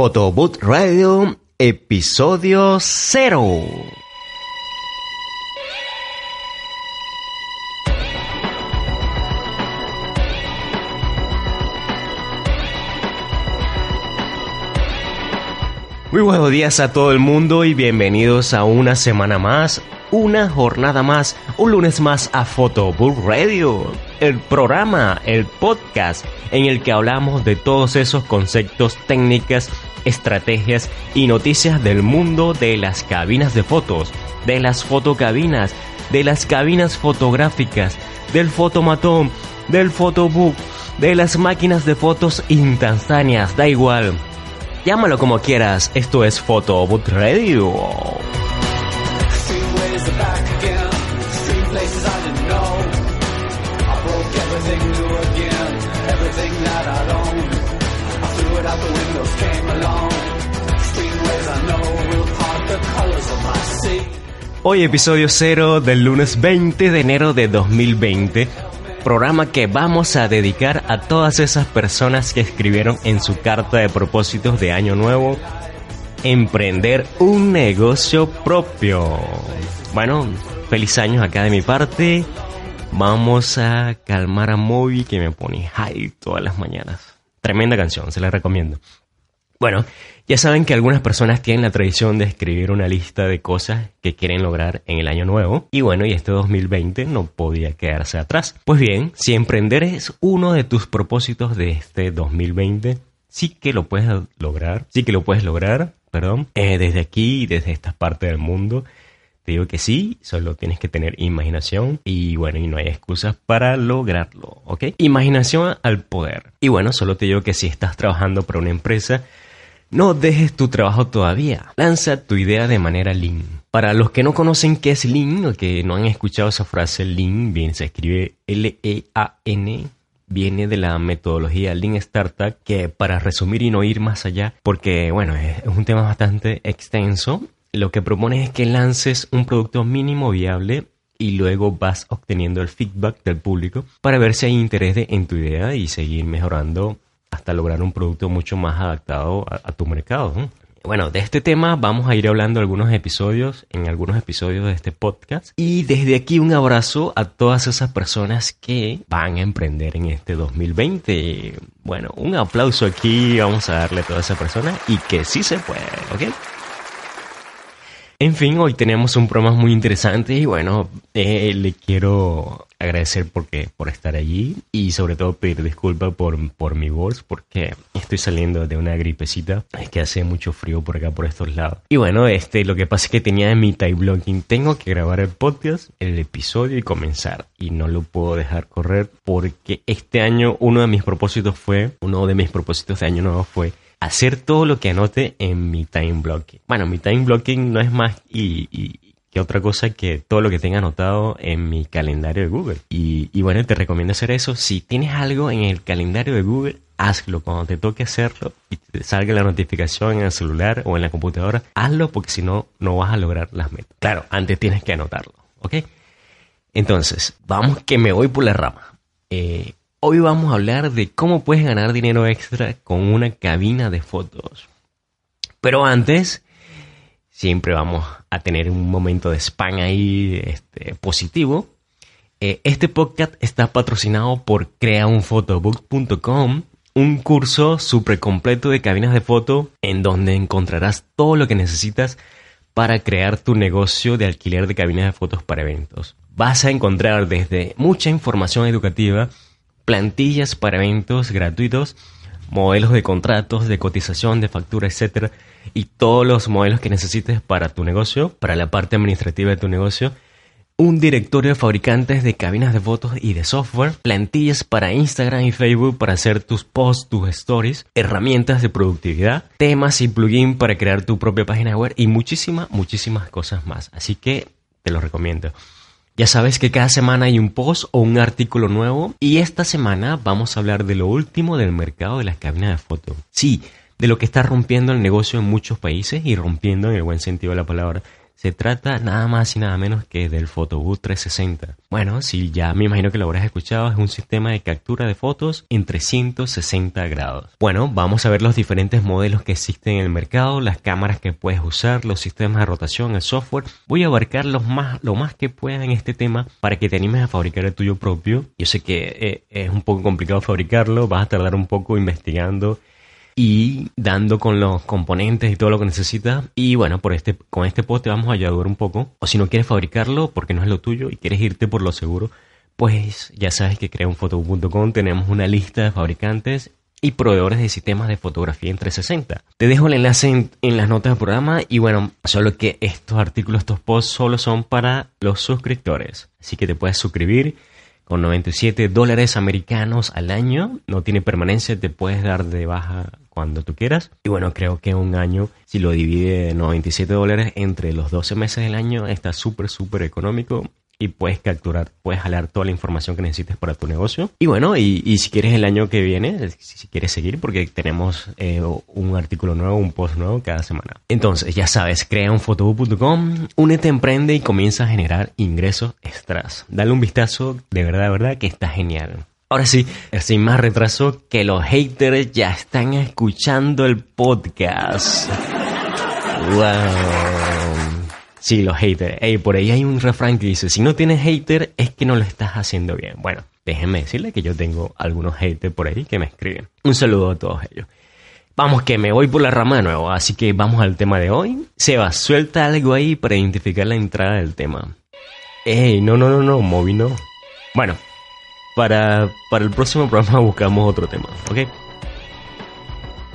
Photoboot Radio, episodio 0. Muy buenos días a todo el mundo y bienvenidos a una semana más, una jornada más, un lunes más a Photobook Radio, el programa, el podcast en el que hablamos de todos esos conceptos, técnicas, estrategias y noticias del mundo de las cabinas de fotos, de las fotocabinas, de las cabinas fotográficas, del fotomatón, del photobook, de las máquinas de fotos instantáneas, da igual Llámalo como quieras, esto es Photoboot Radio. Hoy episodio 0 del lunes 20 de enero de 2020 programa que vamos a dedicar a todas esas personas que escribieron en su carta de propósitos de año nuevo emprender un negocio propio. Bueno, feliz año acá de mi parte. Vamos a calmar a Moby que me pone high todas las mañanas. Tremenda canción, se la recomiendo. Bueno, ya saben que algunas personas tienen la tradición de escribir una lista de cosas que quieren lograr en el año nuevo. Y bueno, y este 2020 no podía quedarse atrás. Pues bien, si emprender es uno de tus propósitos de este 2020, sí que lo puedes lograr. Sí que lo puedes lograr, perdón. Eh, desde aquí, desde esta parte del mundo. Te digo que sí, solo tienes que tener imaginación y bueno, y no hay excusas para lograrlo, ¿ok? Imaginación al poder. Y bueno, solo te digo que si estás trabajando para una empresa, no dejes tu trabajo todavía. Lanza tu idea de manera lean. Para los que no conocen qué es lean o que no han escuchado esa frase lean, bien se escribe L-E-A-N, viene de la metodología Lean Startup, que para resumir y no ir más allá, porque bueno, es un tema bastante extenso, lo que propone es que lances un producto mínimo viable y luego vas obteniendo el feedback del público para ver si hay interés en tu idea y seguir mejorando hasta lograr un producto mucho más adaptado a, tu mercado. Bueno, de este tema vamos a ir hablando algunos episodios, en algunos episodios de este podcast. Y desde aquí un abrazo a todas esas personas que van a emprender en este 2020. Bueno, un aplauso aquí, vamos a darle a todas esas personas y que sí se puede, ¿ok? En fin, hoy tenemos un programa muy interesante y bueno, eh, le quiero agradecer porque, por estar allí y sobre todo pedir disculpas por, por mi voz porque estoy saliendo de una gripecita. Es que hace mucho frío por acá, por estos lados. Y bueno, este, lo que pasa es que tenía en mi time blocking, tengo que grabar el podcast, el episodio y comenzar. Y no lo puedo dejar correr porque este año uno de mis propósitos fue, uno de mis propósitos de año nuevo fue hacer todo lo que anote en mi time blocking. Bueno, mi time blocking no es más y, que otra cosa que todo lo que tenga anotado en mi calendario de Google. Y, y, bueno, te recomiendo hacer eso. Si tienes algo en el calendario de Google, hazlo. Cuando te toque hacerlo y te salga la notificación en el celular o en la computadora, hazlo porque si no, no vas a lograr las metas. Claro, antes tienes que anotarlo, ¿ok? Entonces, vamos que me voy por la rama. Eh, Hoy vamos a hablar de cómo puedes ganar dinero extra con una cabina de fotos. Pero antes, siempre vamos a tener un momento de spam ahí este, positivo. Eh, este podcast está patrocinado por creaunfotobook.com, un curso súper completo de cabinas de foto en donde encontrarás todo lo que necesitas para crear tu negocio de alquiler de cabinas de fotos para eventos. Vas a encontrar desde mucha información educativa, plantillas para eventos gratuitos, modelos de contratos, de cotización, de factura, etcétera, y todos los modelos que necesites para tu negocio, para la parte administrativa de tu negocio, un directorio de fabricantes de cabinas de fotos y de software, plantillas para Instagram y Facebook para hacer tus posts, tus stories, herramientas de productividad, temas y plugins para crear tu propia página web y muchísimas, muchísimas cosas más. Así que te lo recomiendo. Ya sabes que cada semana hay un post o un artículo nuevo y esta semana vamos a hablar de lo último del mercado de las cabinas de fotos. Sí, de lo que está rompiendo el negocio en muchos países y rompiendo en el buen sentido de la palabra. Se trata nada más y nada menos que del Photobooth 360. Bueno, si ya me imagino que lo habrás escuchado, es un sistema de captura de fotos en 360 grados. Bueno, vamos a ver los diferentes modelos que existen en el mercado, las cámaras que puedes usar, los sistemas de rotación, el software. Voy a abarcar más, lo más que pueda en este tema para que te animes a fabricar el tuyo propio. Yo sé que eh, es un poco complicado fabricarlo, vas a tardar un poco investigando y dando con los componentes y todo lo que necesitas. Y bueno, por este, con este post te vamos a ayudar un poco. O si no quieres fabricarlo porque no es lo tuyo y quieres irte por lo seguro, pues ya sabes que crea un tenemos una lista de fabricantes y proveedores de sistemas de fotografía en 360. Te dejo el enlace en, en, las notas del programa y bueno, solo que estos artículos, estos posts solo son para los suscriptores. Así que te puedes suscribir con 97 dólares americanos al año. No tiene permanencia, te puedes dar de baja cuando tú quieras. Y bueno, creo que un año, si lo divide 97 dólares entre los 12 meses del año, está súper, súper económico y puedes capturar, puedes jalar toda la información que necesites para tu negocio. Y bueno, y, si quieres el año que viene, si, quieres seguir, porque tenemos eh, un artículo nuevo, un post nuevo cada semana. Entonces, ya sabes, crea un fotobook.com, únete, emprende y comienza a generar ingresos extras. Dale un vistazo, de verdad, de verdad, que está genial. Ahora sí, sin más retraso, que los haters ya están escuchando el podcast. Wow. Sí, los haters. Ey, por ahí hay un refrán que dice, si no tienes hater es que no lo estás haciendo bien. Bueno, déjenme decirle que yo tengo algunos haters por ahí que me escriben. Un saludo a todos ellos. Vamos que me voy por la rama de nuevo, así que vamos al tema de hoy. Seba, suelta algo ahí para identificar la entrada del tema. Ey, no, no, no, no, Moby no. Bueno, para, para el próximo programa buscamos otro tema, ¿ok?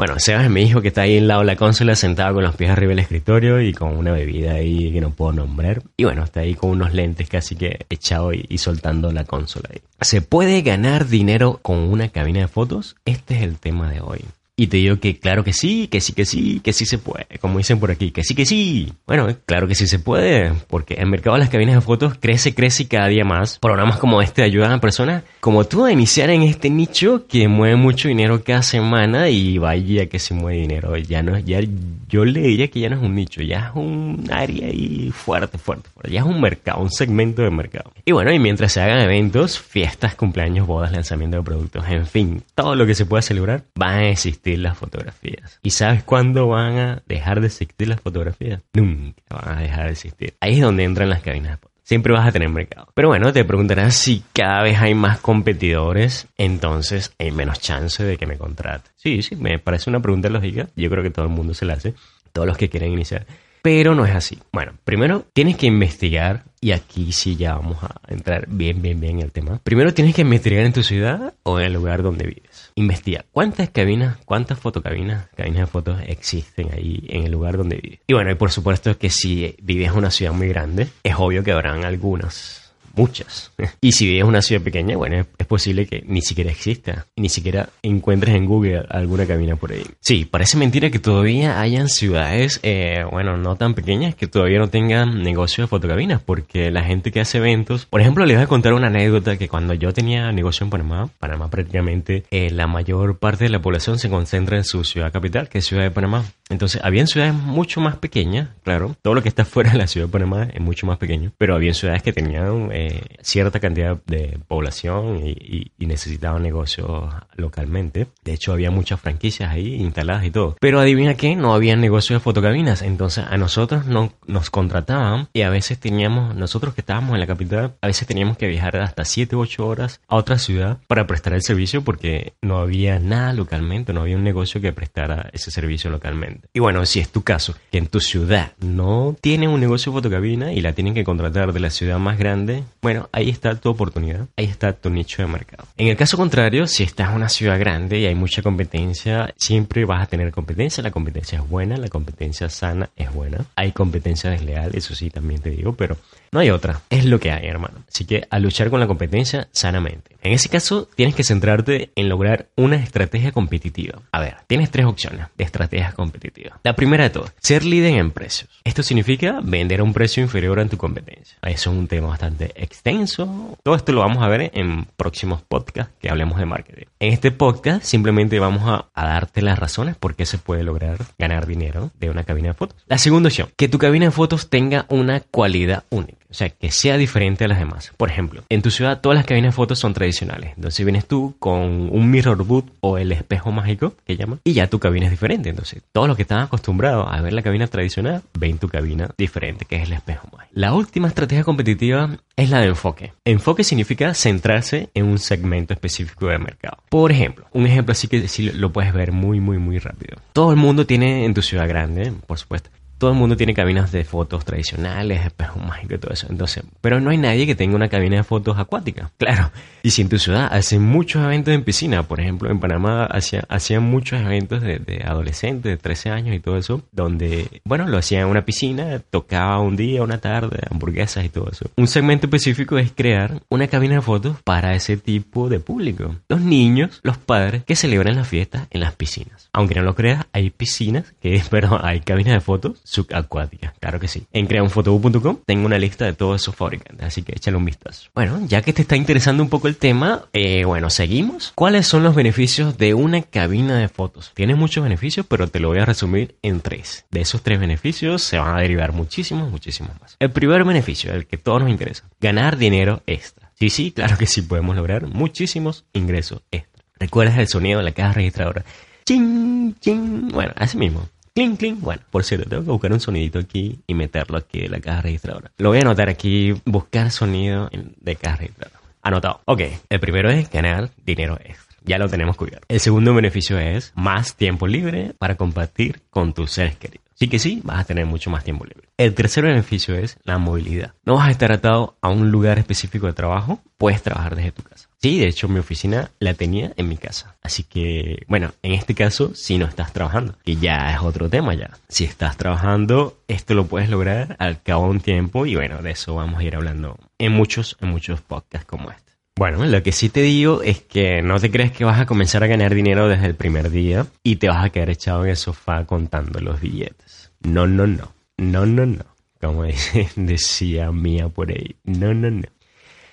Bueno, Sebas es mi hijo que está ahí al lado de la consola, sentado con los pies arriba del escritorio y con una bebida ahí que no puedo nombrar. Y bueno, está ahí con unos lentes casi que echado y, soltando la consola ahí. ¿Se puede ganar dinero con una cabina de fotos? Este es el tema de hoy. Y te digo que claro que sí, que sí, que sí, que sí se puede. Como dicen por aquí, que sí, que sí. Bueno, claro que sí se puede, porque el mercado de las cabinas de fotos crece, crece cada día más. Programas como este ayudan a personas como tú a iniciar en este nicho que mueve mucho dinero cada semana y vaya que se mueve dinero. Ya no ya yo le diría que ya no es un nicho, ya es un área ahí fuerte, fuerte, fuerte. Ya es un mercado, un segmento de mercado. Y bueno, y mientras se hagan eventos, fiestas, cumpleaños, bodas, lanzamiento de productos, en fin, todo lo que se pueda celebrar, va a existir las fotografías. ¿Y sabes cuándo van a dejar de existir las fotografías? Nunca van a dejar de existir. Ahí es donde entran las cabinas de fotos. Siempre vas a tener mercado. Pero bueno, te preguntarás si cada vez hay más competidores, entonces hay menos chance de que me contrate. Sí, sí, me parece una pregunta lógica. Yo creo que todo el mundo se la hace. Todos los que quieren iniciar. Pero no es así. Bueno, primero tienes que investigar, y aquí sí ya vamos a entrar bien, bien, bien en el tema. Primero tienes que investigar en tu ciudad o en el lugar donde vives investiga cuántas cabinas, cuántas fotocabinas, cabinas de fotos existen ahí en el lugar donde vives. Y bueno, y por supuesto que si vives en una ciudad muy grande, es obvio que habrán algunas muchas. y si vives en una ciudad pequeña, bueno, es posible que ni siquiera exista, ni siquiera encuentres en Google alguna cabina por ahí. Sí, parece mentira que todavía hayan ciudades, eh, bueno, no tan pequeñas, que todavía no tengan negocio de fotocabinas, porque la gente que hace eventos, por ejemplo, les voy a contar una anécdota que cuando yo tenía negocio en Panamá, Panamá prácticamente eh, la mayor parte de la población se concentra en su ciudad capital, que es Ciudad de Panamá. Entonces, había ciudades mucho más pequeñas, claro, todo lo que está fuera de la ciudad de Panamá es mucho más pequeño, pero había ciudades que tenían eh, cierta cantidad de población y, necesitaban negocios localmente. De hecho, había muchas franquicias ahí instaladas y todo. Pero adivina qué, no había negocio de fotocabinas. Entonces, a nosotros no, nos contrataban y a veces teníamos, nosotros que estábamos en la capital, a veces teníamos que viajar hasta 7 u 8 horas a otra ciudad para prestar el servicio porque no había nada localmente, no había un negocio que prestara ese servicio localmente. Y bueno, si es tu caso, que en tu ciudad no tienen un negocio de fotocabina y la tienen que contratar de la ciudad más grande, bueno, ahí está tu oportunidad, ahí está tu nicho de mercado. En el caso contrario, si estás en una ciudad grande y hay mucha competencia, siempre vas a tener competencia, la competencia es buena, la competencia sana es buena. Hay competencia desleal, eso sí también te digo, pero no hay otra. Es lo que hay, hermano. Así que a luchar con la competencia sanamente. En ese caso, tienes que centrarte en lograr una estrategia competitiva. A ver, tienes tres opciones de estrategias competitivas. La primera de todas, ser líder en precios. Esto significa vender a un precio inferior a tu competencia. Eso es un tema bastante extenso. Todo esto lo vamos a ver en próximos podcasts que hablemos de marketing. En este podcast simplemente vamos a, a darte las razones por qué se puede lograr ganar dinero de una cabina de fotos. La segunda opción, que tu cabina de fotos tenga una cualidad única. O sea, que sea diferente a las demás. Por ejemplo, en tu ciudad todas las cabinas de fotos son tradicionales. Entonces vienes tú con un mirror boot o el espejo mágico, que llaman, y ya tu cabina es diferente. Entonces, todos los que están acostumbrados a ver la cabina tradicional, ven tu cabina diferente, que es el espejo mágico. La última estrategia competitiva es la de enfoque. Enfoque significa centrarse en un segmento específico del mercado. Por ejemplo, un ejemplo así que sí lo puedes ver muy, muy, muy rápido. Todo el mundo tiene en tu ciudad grande, por supuesto, todo el mundo tiene cabinas de fotos tradicionales, espejos mágicos y todo eso. Entonces, pero no hay nadie que tenga una cabina de fotos acuática. Claro. Y si en tu ciudad hacen muchos eventos en piscina, por ejemplo, en Panamá hacían muchos eventos de, adolescentes de 13 años y todo eso, donde, bueno, lo hacían en una piscina, tocaba un día, una tarde, hamburguesas y todo eso. Un segmento específico es crear una cabina de fotos para ese tipo de público. Los niños, los padres que celebran las fiestas en las piscinas. Aunque no lo creas, hay piscinas que, pero hay cabinas de fotos subacuática, claro que sí. En creaunfotobu.com tengo una lista de todos esos fabricantes, así que échale un vistazo. Bueno, ya que te está interesando un poco el tema, eh, bueno, seguimos. ¿Cuáles son los beneficios de una cabina de fotos? Tiene muchos beneficios, pero te lo voy a resumir en tres. De esos tres beneficios se van a derivar muchísimos, muchísimos más. El primer beneficio, el que todos nos interesa, ganar dinero extra. Sí, sí, claro que sí podemos lograr muchísimos ingresos extra. ¿Recuerdas el sonido de la caja registradora? Ching, ching. Bueno, así mismo. Cling, cling. Bueno, por cierto, tengo que buscar un sonidito aquí y meterlo aquí en la caja registradora. Lo voy a anotar aquí, buscar sonido de caja registradora. Anotado. Ok, el primero es ganar dinero extra. Ya lo tenemos cubierto. El segundo beneficio es más tiempo libre para compartir con tus seres queridos. Sí que sí, vas a tener mucho más tiempo libre. El tercer beneficio es la movilidad. No vas a estar atado a un lugar específico de trabajo, puedes trabajar desde tu casa. Sí, de hecho mi oficina la tenía en mi casa. Así que, bueno, en este caso, si no estás trabajando, que ya es otro tema ya. Si estás trabajando, esto lo puedes lograr al cabo de un tiempo y bueno, de eso vamos a ir hablando en muchos, en muchos podcasts como este. Bueno, lo que sí te digo es que no te crees que vas a comenzar a ganar dinero desde el primer día y te vas a quedar echado en el sofá contando los billetes. No, no, no. No, no, no. Como decía Mía por ahí. No, no, no.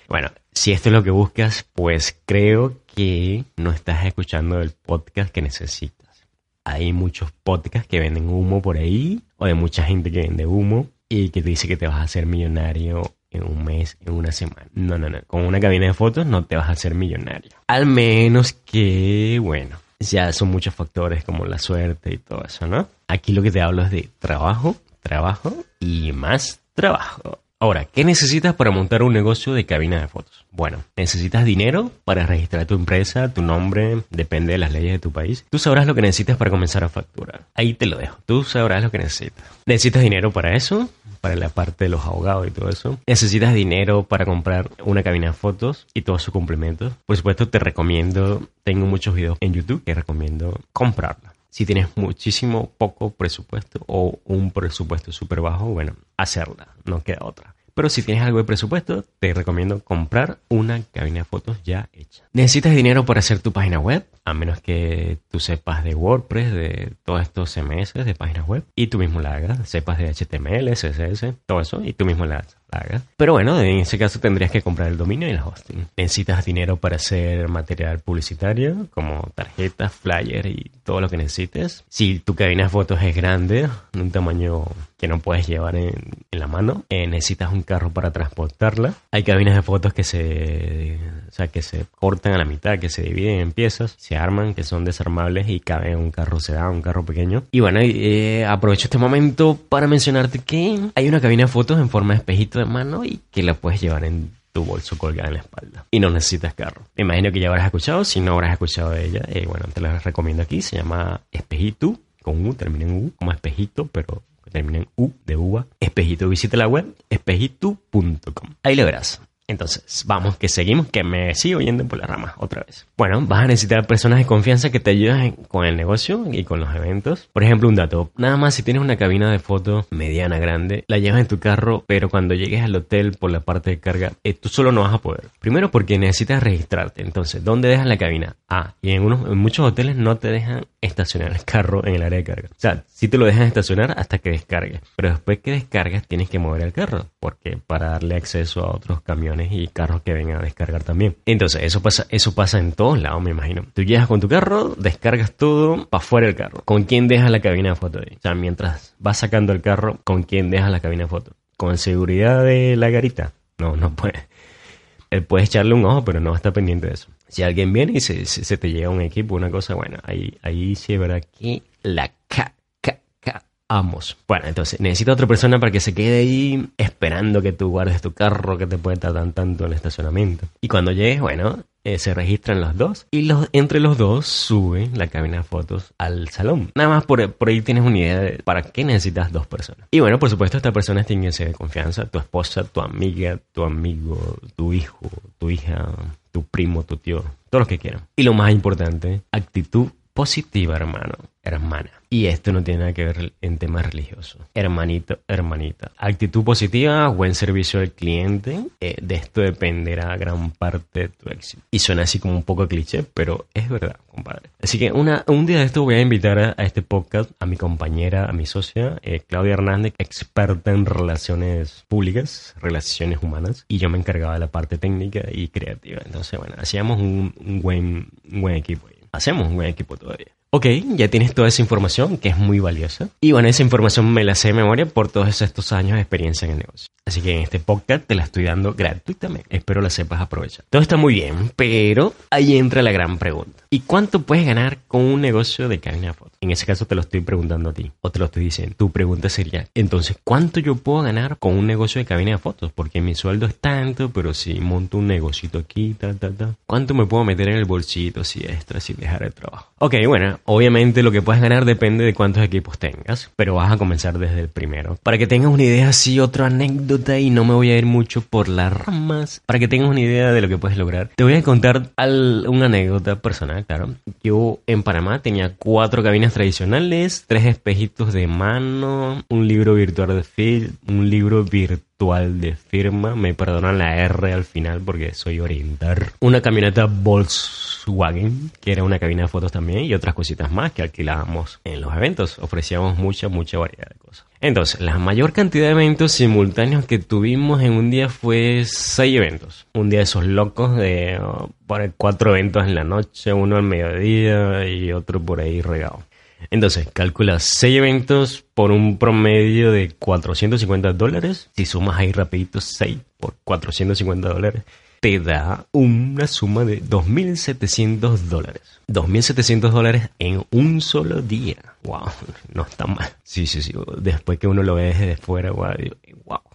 Bueno, si esto es lo que buscas, pues creo que no estás escuchando el podcast que necesitas. Hay muchos podcasts que venden humo por ahí, o de mucha gente que vende humo y que te dice que te vas a hacer millonario en un mes, en una semana. No, no, no. Con una cabina de fotos no te vas a hacer millonario. Al menos que, bueno, ya son muchos factores como la suerte y todo eso, ¿no? Aquí lo que te hablo es de trabajo, trabajo y más trabajo. Ahora, ¿qué necesitas para montar un negocio de cabina de fotos? Bueno, necesitas dinero para registrar tu empresa, tu nombre, depende de las leyes de tu país. Tú sabrás lo que necesitas para comenzar a facturar. Ahí te lo dejo. Tú sabrás lo que necesitas. Necesitas dinero para eso, para la parte de los abogados y todo eso. Necesitas dinero para comprar una cabina de fotos y todos sus complementos. Por supuesto, te recomiendo, tengo muchos videos en YouTube que recomiendo comprarla. Si tienes muchísimo poco presupuesto o un presupuesto súper bajo, bueno, hacerla, no queda otra. Pero si tienes algo de presupuesto, te recomiendo comprar una cabina de fotos ya hecha. ¿Necesitas dinero para hacer tu página web? A menos que tú sepas de WordPress, de todos estos CMS de páginas web, y tú mismo la hagas, sepas de HTML, CSS, todo eso, y tú mismo la hagas. Pero bueno, en ese caso tendrías que comprar el dominio y el hosting. Necesitas dinero para hacer material publicitario, como tarjetas, flyers y todo lo que necesites. Si tu cabina de fotos es grande, de un tamaño que no puedes llevar en, la mano, eh, necesitas un carro para transportarla. Hay cabinas de fotos que se, o sea, que se cortan a la mitad, que se dividen en piezas, se arman, que son desarmables y caben en un carro sedán, un carro pequeño. Y bueno, eh, aprovecho este momento para mencionarte que hay una cabina de fotos en forma de espejito de mano y que la puedes llevar en tu bolso colgada en la espalda. Y no necesitas carro. Me imagino que ya habrás escuchado. Si no habrás escuchado de ella, eh, bueno, te la recomiendo aquí. Se llama Espejito, con U, termina en U, como espejito, pero termina en U de uva. Espejito, visita la web espejito.com. Ahí lo verás. Entonces, vamos, que seguimos, que me sigo yendo por la rama otra vez. Bueno, vas a necesitar personas de confianza que te ayuden con el negocio y con los eventos. Por ejemplo, un dato. Nada más si tienes una cabina de fotos mediana, grande, la llevas en tu carro, pero cuando llegues al hotel por la parte de carga, eh, tú solo no vas a poder. Primero porque necesitas registrarte. Entonces, ¿dónde dejas la cabina? Ah, y en, unos, en muchos hoteles no te dejan estacionar el carro en el área de carga. O sea, sí te lo dejan estacionar hasta que descargues. Pero después que descargas, tienes que mover el carro. Porque para darle acceso a otros camiones y carros que vengan a descargar también. Entonces, eso pasa, eso pasa en todos lados, me imagino. Tú llegas con tu carro, descargas todo para fuera del carro. ¿Con quién dejas la cabina de foto ahí? O sea, mientras vas sacando el carro, ¿con quién dejas la cabina de foto? ¿Con seguridad de la garita? No, no puede. Él puede echarle un ojo, pero no está pendiente de eso. Si alguien viene y se, se, te llega un equipo, una cosa, buena, ahí, ahí sí es verdad que la ca Vamos. Bueno, entonces necesita otra persona para que se quede ahí esperando que tú guardes tu carro que te puede tardar tanto en el estacionamiento. Y cuando llegues, bueno, eh, se registran los dos y los, entre los dos sube la cabina de fotos al salón. Nada más por, por ahí tienes una idea de para qué necesitas dos personas. Y bueno, por supuesto, esta persona tiene que de confianza. Tu esposa, tu amiga, tu amigo, tu hijo, tu hija, tu primo, tu tío, todos los que quieran. Y lo más importante, actitud positiva, hermano, hermana. Y esto no tiene nada que ver en temas religiosos. Hermanito, hermanita. Actitud positiva, buen servicio al cliente. Eh, de esto dependerá gran parte de tu éxito. Y suena así como un poco cliché, pero es verdad, compadre. Así que una, un día de esto voy a invitar a, este podcast a mi compañera, a mi socia, eh, Claudia Hernández, experta en relaciones públicas, relaciones humanas. Y yo me encargaba de la parte técnica y creativa. Entonces, bueno, hacíamos un, buen, un buen equipo. Hacemos un buen equipo todavía. Ok, ya tienes toda esa información que es muy valiosa. Y bueno, esa información me la sé de memoria por todos estos años de experiencia en el negocio. Así que en este podcast te la estoy dando gratuitamente. Espero la sepas aprovechar. Todo está muy bien, pero ahí entra la gran pregunta. ¿Y cuánto puedes ganar con un negocio de cabina de fotos? En ese caso te lo estoy preguntando a ti o te lo estoy diciendo. Tu pregunta sería, entonces, ¿cuánto yo puedo ganar con un negocio de cabina de fotos? Porque mi sueldo es tanto, pero si monto un negocito aquí, ta, ta, ta. ¿Cuánto me puedo meter en el bolsito si extra, sin dejar el trabajo? Ok, bueno, Obviamente lo que puedes ganar depende de cuántos equipos tengas, pero vas a comenzar desde el primero. Para que tengas una idea así, otra anécdota y no me voy a ir mucho por las ramas, para que tengas una idea de lo que puedes lograr, te voy a contar una anécdota personal, claro. Yo en Panamá tenía cuatro cabinas tradicionales, tres espejitos de mano, un libro virtual de film, un libro virtual de firma. Me perdonan la R al final porque soy orientar. Una camioneta Volkswagen, que era una cabina de fotos también, y otras cositas más que alquilábamos en los eventos. Ofrecíamos mucha, mucha variedad de cosas. Entonces, la mayor cantidad de eventos simultáneos que tuvimos en un día fue seis eventos. Un día de esos locos de cuatro eventos en la noche, uno al mediodía y otro por ahí regado. Entonces, calcula 6 eventos por un promedio de 450 dólares. Si sumas ahí rapidito 6 por 450 dólares, te da una suma de 2.700 dólares. 2.700 dólares en un solo día. Wow, no está mal. Sí, sí, sí. Después que uno lo ve desde fuera, wow,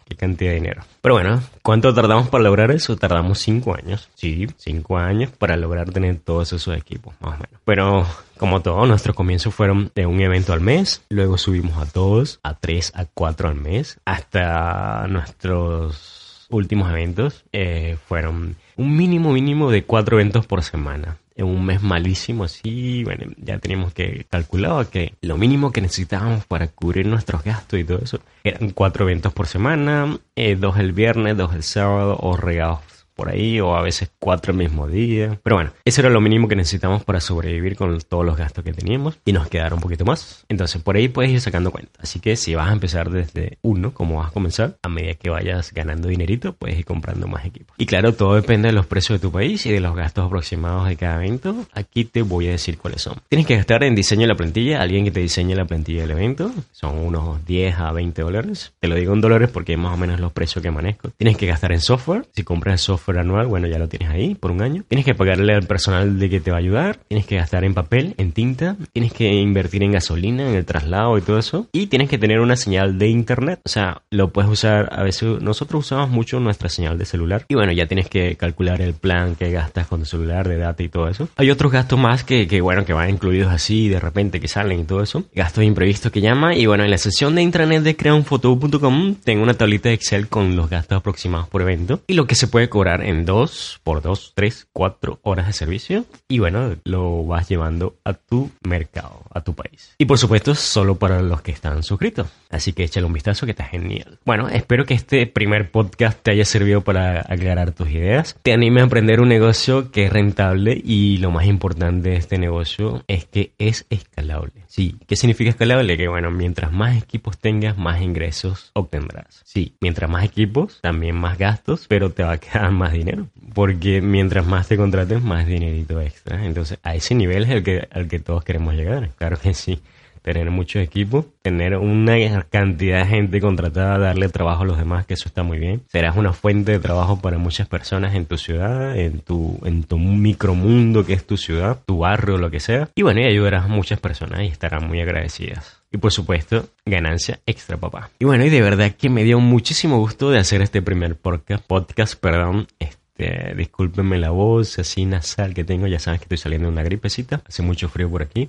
qué cantidad de dinero. Pero bueno, ¿cuánto tardamos para lograr eso? Tardamos 5 años. Sí, 5 años para lograr tener todos esos equipos, más o menos. Pero como todo, nuestros comienzos fueron de un evento al mes, luego subimos a todos, a 3, a 4 al mes, hasta nuestros últimos eventos eh, fueron un mínimo mínimo de 4 eventos por semana un mes malísimo así, bueno, ya teníamos que calcular que lo mínimo que necesitábamos para cubrir nuestros gastos y todo eso eran cuatro eventos por semana, eh, dos el viernes, dos el sábado o regados por ahí o a veces cuatro el mismo día. Pero bueno, eso era lo mínimo que necesitamos para sobrevivir con todos los gastos que teníamos y nos quedaron un poquito más. Entonces por ahí puedes ir sacando cuenta. Así que si vas a empezar desde uno, como vas a comenzar, a medida que vayas ganando dinerito, puedes ir comprando más equipos. Y claro, todo depende de los precios de tu país y de los gastos aproximados de cada evento. Aquí te voy a decir cuáles son. Tienes que gastar en diseño de la plantilla, alguien que te diseñe la plantilla del evento. Son unos 10 a 20 dólares. Te lo digo en dólares porque es más o menos los precios que manejo. Tienes que gastar en software. Si compras el anual, bueno, ya lo tienes ahí por un año. Tienes que pagarle al personal de que te va a ayudar. Tienes que gastar en papel, en tinta. Tienes que invertir en gasolina, en el traslado y todo eso. Y tienes que tener una señal de internet. O sea, lo puedes usar a veces. Nosotros usamos mucho nuestra señal de celular. Y bueno, ya tienes que calcular el plan que gastas con tu celular de data y todo eso. Hay otros gastos más que, que bueno, que van incluidos así de repente que salen y todo eso. Gastos imprevistos que llama. Y bueno, en la sesión de intranet de creaunfoto.com tengo una tablita de Excel con los gastos aproximados por evento. Y lo que se puede cobrar en dos por dos, tres, cuatro horas de servicio y bueno, lo vas llevando a tu mercado, a tu país. Y por supuesto, solo para los que están suscritos. Así que échale un vistazo que está genial. Bueno, espero que este primer podcast te haya servido para aclarar tus ideas. Te anime a emprender un negocio que es rentable y lo más importante de este negocio es que es escalable. Sí, ¿qué significa escalable? Que bueno, mientras más equipos tengas, más ingresos obtendrás. Sí, mientras más equipos, también más gastos, pero te va a quedar más dinero. Porque mientras más te contraten, más dinerito extra. Entonces, a ese nivel es el que, al que todos queremos llegar. Claro que sí tener muchos equipos, tener una cantidad de gente contratada, darle trabajo a los demás, que eso está muy bien. Serás una fuente de trabajo para muchas personas en tu ciudad, en tu, en tu micromundo que es tu ciudad, tu barrio, lo que sea. Y bueno, y ayudarás a muchas personas y estarán muy agradecidas. Y por supuesto, ganancia extra, papá. Y bueno, y de verdad que me dio muchísimo gusto de hacer este primer podcast, podcast, perdón, este, discúlpenme la voz así nasal que tengo, ya saben que estoy saliendo de una gripecita, hace mucho frío por aquí.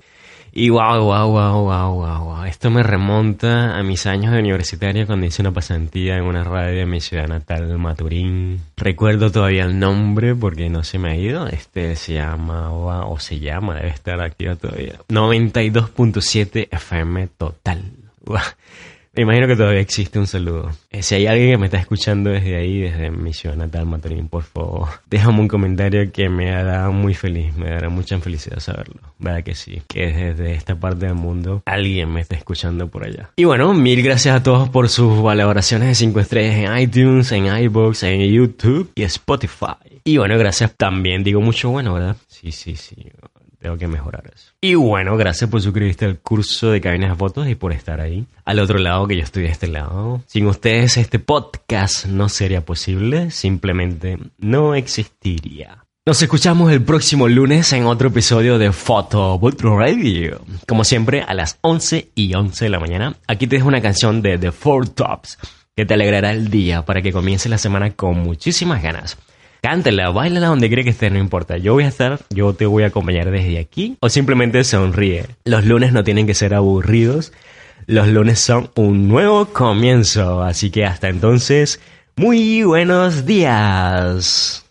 Y wow, wow, wow, wow, wow, Esto me remonta a mis años de universitaria cuando hice una pasantía en una radio de mi ciudad natal, Maturín. Recuerdo todavía el nombre porque no se me ha ido. Este se llamaba, o se llama, debe estar activa todavía. 92.7 FM total. Me imagino que todavía existe un saludo. Eh, si hay alguien que me está escuchando desde ahí, desde mi ciudad natal, Maturín, por favor, déjame un comentario que me hará muy feliz, me dará mucha felicidad saberlo. Verdad que sí, que desde esta parte del mundo alguien me está escuchando por allá. Y bueno, mil gracias a todos por sus valoraciones de 5 estrellas en iTunes, en iBox, en YouTube y Spotify. Y bueno, gracias también, digo mucho bueno, ¿verdad? Sí, sí, sí. Tengo que mejorar eso. Y bueno, gracias por suscribirte al curso de cabinas de fotos y por estar ahí. Al otro lado, que yo estoy de este lado. Sin ustedes, este podcast no sería posible. Simplemente no existiría. Nos escuchamos el próximo lunes en otro episodio de Photo Radio. Como siempre, a las 11 y 11 de la mañana. Aquí te dejo una canción de The Four Tops que te alegrará el día para que comience la semana con muchísimas ganas. Cántela, bailala donde cree que esté, no importa. Yo voy a estar, yo te voy a acompañar desde aquí. O simplemente sonríe. Los lunes no tienen que ser aburridos. Los lunes son un nuevo comienzo. Así que hasta entonces, muy buenos días.